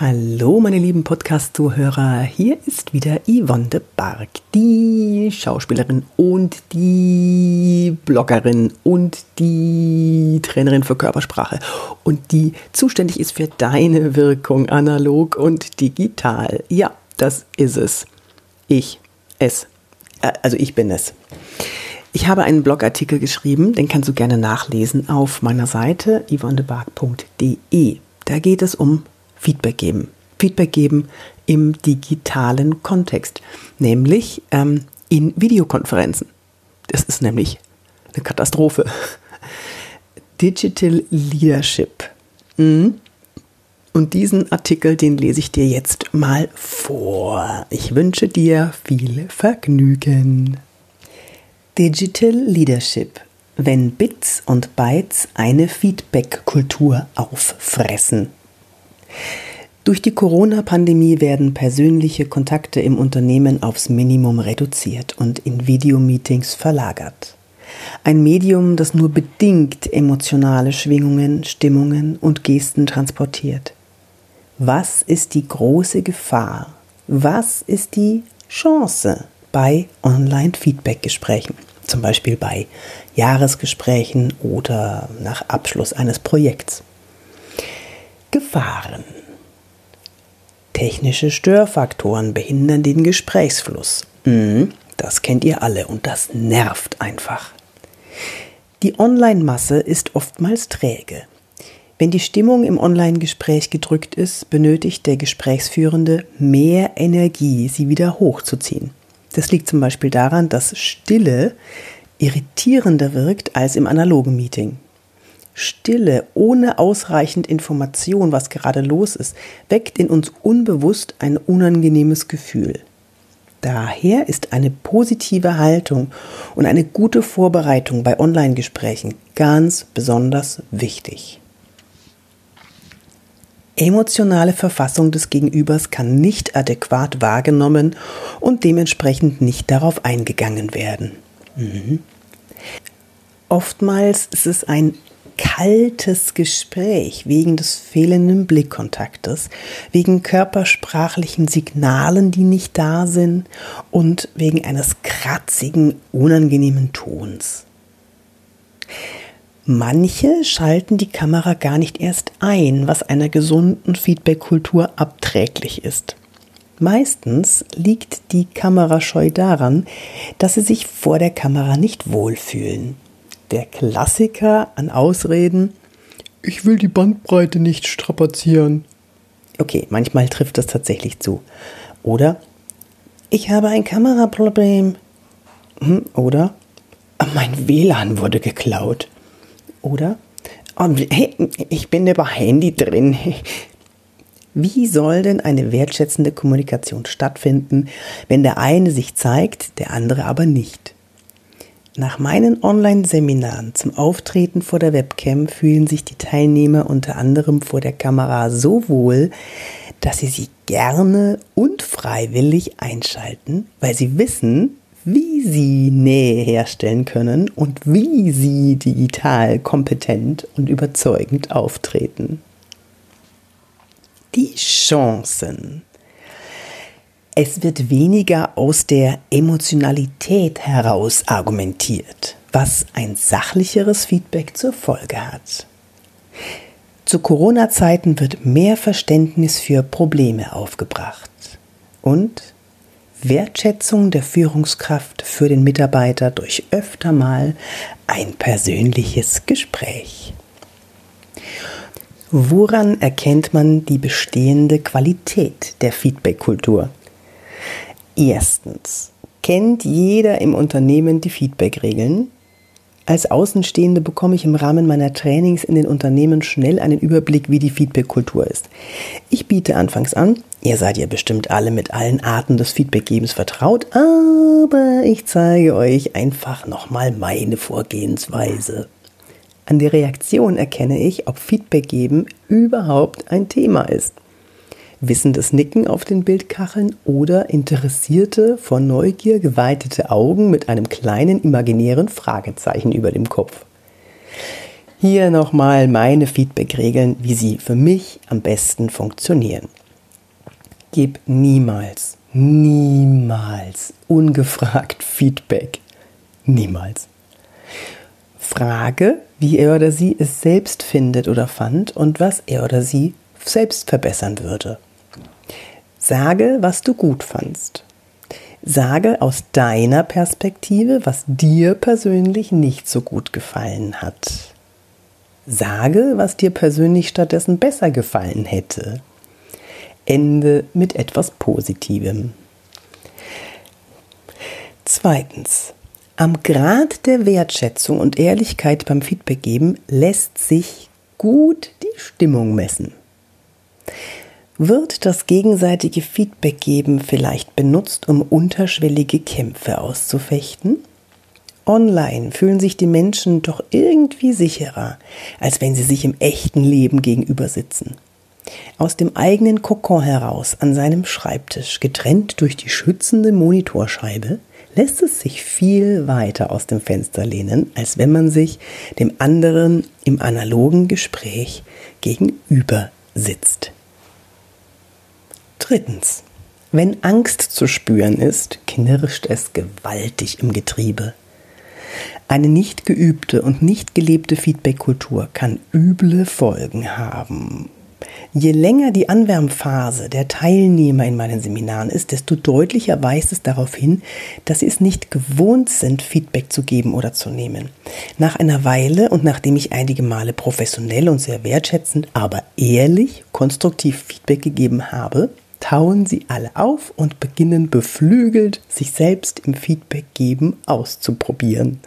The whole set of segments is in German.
Hallo, meine lieben Podcast-Zuhörer. Hier ist wieder Yvonne de Barg, die Schauspielerin und die Bloggerin und die Trainerin für Körpersprache und die zuständig ist für deine Wirkung analog und digital. Ja, das ist es. Ich, es. Äh, also ich bin es. Ich habe einen Blogartikel geschrieben, den kannst du gerne nachlesen auf meiner Seite yvonnebarg.de. Da geht es um Feedback geben. Feedback geben im digitalen Kontext, nämlich ähm, in Videokonferenzen. Das ist nämlich eine Katastrophe. Digital Leadership. Mhm. Und diesen Artikel, den lese ich dir jetzt mal vor. Ich wünsche dir viel Vergnügen. Digital Leadership. Wenn Bits und Bytes eine Feedback-Kultur auffressen. Durch die Corona-Pandemie werden persönliche Kontakte im Unternehmen aufs Minimum reduziert und in Videomeetings verlagert. Ein Medium, das nur bedingt emotionale Schwingungen, Stimmungen und Gesten transportiert. Was ist die große Gefahr? Was ist die Chance bei Online-Feedback-Gesprächen? Zum Beispiel bei Jahresgesprächen oder nach Abschluss eines Projekts. Gefahren. Technische Störfaktoren behindern den Gesprächsfluss. Mhm, das kennt ihr alle und das nervt einfach. Die Online-Masse ist oftmals träge. Wenn die Stimmung im Online-Gespräch gedrückt ist, benötigt der Gesprächsführende mehr Energie, sie wieder hochzuziehen. Das liegt zum Beispiel daran, dass Stille irritierender wirkt als im analogen Meeting. Stille ohne ausreichend Information, was gerade los ist, weckt in uns unbewusst ein unangenehmes Gefühl. Daher ist eine positive Haltung und eine gute Vorbereitung bei Online-Gesprächen ganz besonders wichtig. Emotionale Verfassung des Gegenübers kann nicht adäquat wahrgenommen und dementsprechend nicht darauf eingegangen werden. Mhm. Oftmals ist es ein kaltes Gespräch wegen des fehlenden Blickkontaktes, wegen körpersprachlichen Signalen, die nicht da sind und wegen eines kratzigen, unangenehmen Tons. Manche schalten die Kamera gar nicht erst ein, was einer gesunden Feedback-Kultur abträglich ist. Meistens liegt die Kamerascheu daran, dass sie sich vor der Kamera nicht wohlfühlen der Klassiker an Ausreden, ich will die Bandbreite nicht strapazieren. Okay, manchmal trifft das tatsächlich zu. Oder ich habe ein Kameraproblem. Hm, oder mein WLAN wurde geklaut. Oder oh, hey, ich bin über Handy drin. Wie soll denn eine wertschätzende Kommunikation stattfinden, wenn der eine sich zeigt, der andere aber nicht? Nach meinen Online-Seminaren zum Auftreten vor der Webcam fühlen sich die Teilnehmer unter anderem vor der Kamera so wohl, dass sie sie gerne und freiwillig einschalten, weil sie wissen, wie sie Nähe herstellen können und wie sie digital kompetent und überzeugend auftreten. Die Chancen es wird weniger aus der Emotionalität heraus argumentiert, was ein sachlicheres Feedback zur Folge hat. Zu Corona-Zeiten wird mehr Verständnis für Probleme aufgebracht und Wertschätzung der Führungskraft für den Mitarbeiter durch öfter mal ein persönliches Gespräch. Woran erkennt man die bestehende Qualität der Feedback-Kultur? Erstens. Kennt jeder im Unternehmen die Feedback-Regeln? Als Außenstehende bekomme ich im Rahmen meiner Trainings in den Unternehmen schnell einen Überblick, wie die Feedback-Kultur ist. Ich biete anfangs an, ihr seid ja bestimmt alle mit allen Arten des Feedbackgebens vertraut, aber ich zeige euch einfach nochmal meine Vorgehensweise. An der Reaktion erkenne ich, ob Feedback geben überhaupt ein Thema ist wissendes Nicken auf den Bildkacheln oder interessierte, vor Neugier geweitete Augen mit einem kleinen imaginären Fragezeichen über dem Kopf. Hier nochmal meine Feedback-Regeln, wie sie für mich am besten funktionieren. gebe niemals, niemals ungefragt Feedback. Niemals. Frage, wie er oder sie es selbst findet oder fand und was er oder sie selbst verbessern würde. Sage, was du gut fandst. Sage aus deiner Perspektive, was dir persönlich nicht so gut gefallen hat. Sage, was dir persönlich stattdessen besser gefallen hätte. Ende mit etwas Positivem. Zweitens. Am Grad der Wertschätzung und Ehrlichkeit beim Feedback geben lässt sich gut die Stimmung messen. Wird das gegenseitige Feedback geben vielleicht benutzt, um unterschwellige Kämpfe auszufechten? Online fühlen sich die Menschen doch irgendwie sicherer, als wenn sie sich im echten Leben gegenüber sitzen. Aus dem eigenen Kokon heraus an seinem Schreibtisch, getrennt durch die schützende Monitorscheibe, lässt es sich viel weiter aus dem Fenster lehnen, als wenn man sich dem anderen im analogen Gespräch gegenüber sitzt. Drittens. Wenn Angst zu spüren ist, knirscht es gewaltig im Getriebe. Eine nicht geübte und nicht gelebte Feedback-Kultur kann üble Folgen haben. Je länger die Anwärmphase der Teilnehmer in meinen Seminaren ist, desto deutlicher weist es darauf hin, dass sie es nicht gewohnt sind, Feedback zu geben oder zu nehmen. Nach einer Weile und nachdem ich einige Male professionell und sehr wertschätzend, aber ehrlich konstruktiv Feedback gegeben habe, tauen sie alle auf und beginnen beflügelt, sich selbst im Feedback geben auszuprobieren.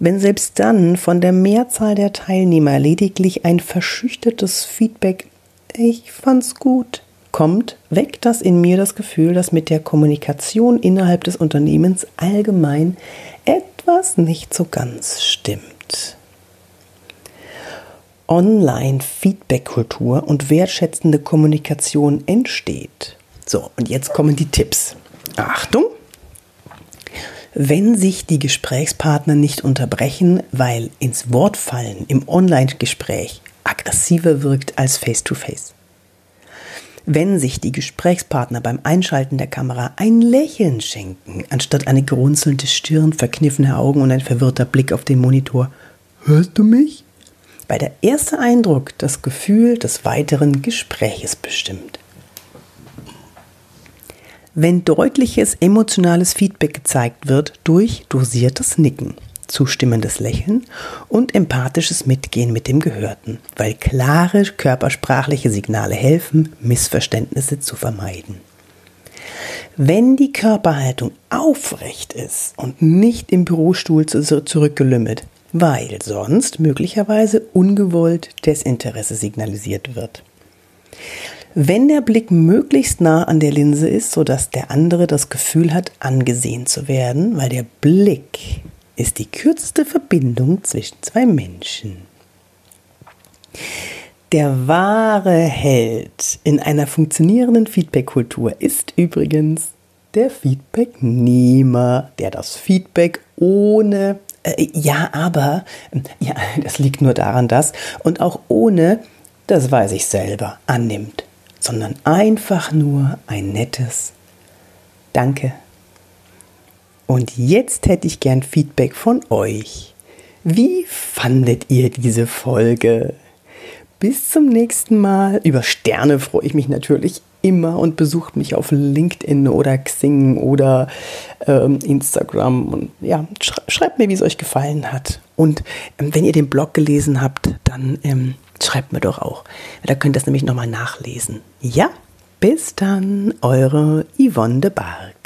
Wenn selbst dann von der Mehrzahl der Teilnehmer lediglich ein verschüchtertes Feedback ich fand's gut kommt, weckt das in mir das Gefühl, dass mit der Kommunikation innerhalb des Unternehmens allgemein etwas nicht so ganz stimmt. Online-Feedback-Kultur und wertschätzende Kommunikation entsteht. So, und jetzt kommen die Tipps. Achtung! Wenn sich die Gesprächspartner nicht unterbrechen, weil ins Wort fallen im Online-Gespräch aggressiver wirkt als face-to-face. -face. Wenn sich die Gesprächspartner beim Einschalten der Kamera ein Lächeln schenken, anstatt eine grunzelnde Stirn, verkniffene Augen und ein verwirrter Blick auf den Monitor, hörst du mich? Bei der erste Eindruck das Gefühl des weiteren Gespräches bestimmt. Wenn deutliches emotionales Feedback gezeigt wird durch dosiertes Nicken zustimmendes Lächeln und empathisches Mitgehen mit dem Gehörten, weil klare körpersprachliche Signale helfen, Missverständnisse zu vermeiden. Wenn die Körperhaltung aufrecht ist und nicht im Bürostuhl zurückgelümmelt, weil sonst möglicherweise ungewollt Desinteresse signalisiert wird. Wenn der Blick möglichst nah an der Linse ist, sodass der andere das Gefühl hat, angesehen zu werden, weil der Blick ist die kürzeste Verbindung zwischen zwei Menschen. Der wahre Held in einer funktionierenden Feedback-Kultur ist übrigens der Feedbacknehmer, der das Feedback ohne, äh, ja, aber, ja, das liegt nur daran, dass, und auch ohne, das weiß ich selber, annimmt, sondern einfach nur ein nettes Danke und jetzt hätte ich gern Feedback von euch. Wie fandet ihr diese Folge? Bis zum nächsten Mal. Über Sterne freue ich mich natürlich immer und besucht mich auf LinkedIn oder Xing oder ähm, Instagram und ja, schreibt mir, wie es euch gefallen hat. Und ähm, wenn ihr den Blog gelesen habt, dann ähm, schreibt mir doch auch. Da könnt ihr das nämlich nochmal nachlesen. Ja, bis dann, eure Yvonne de Barg.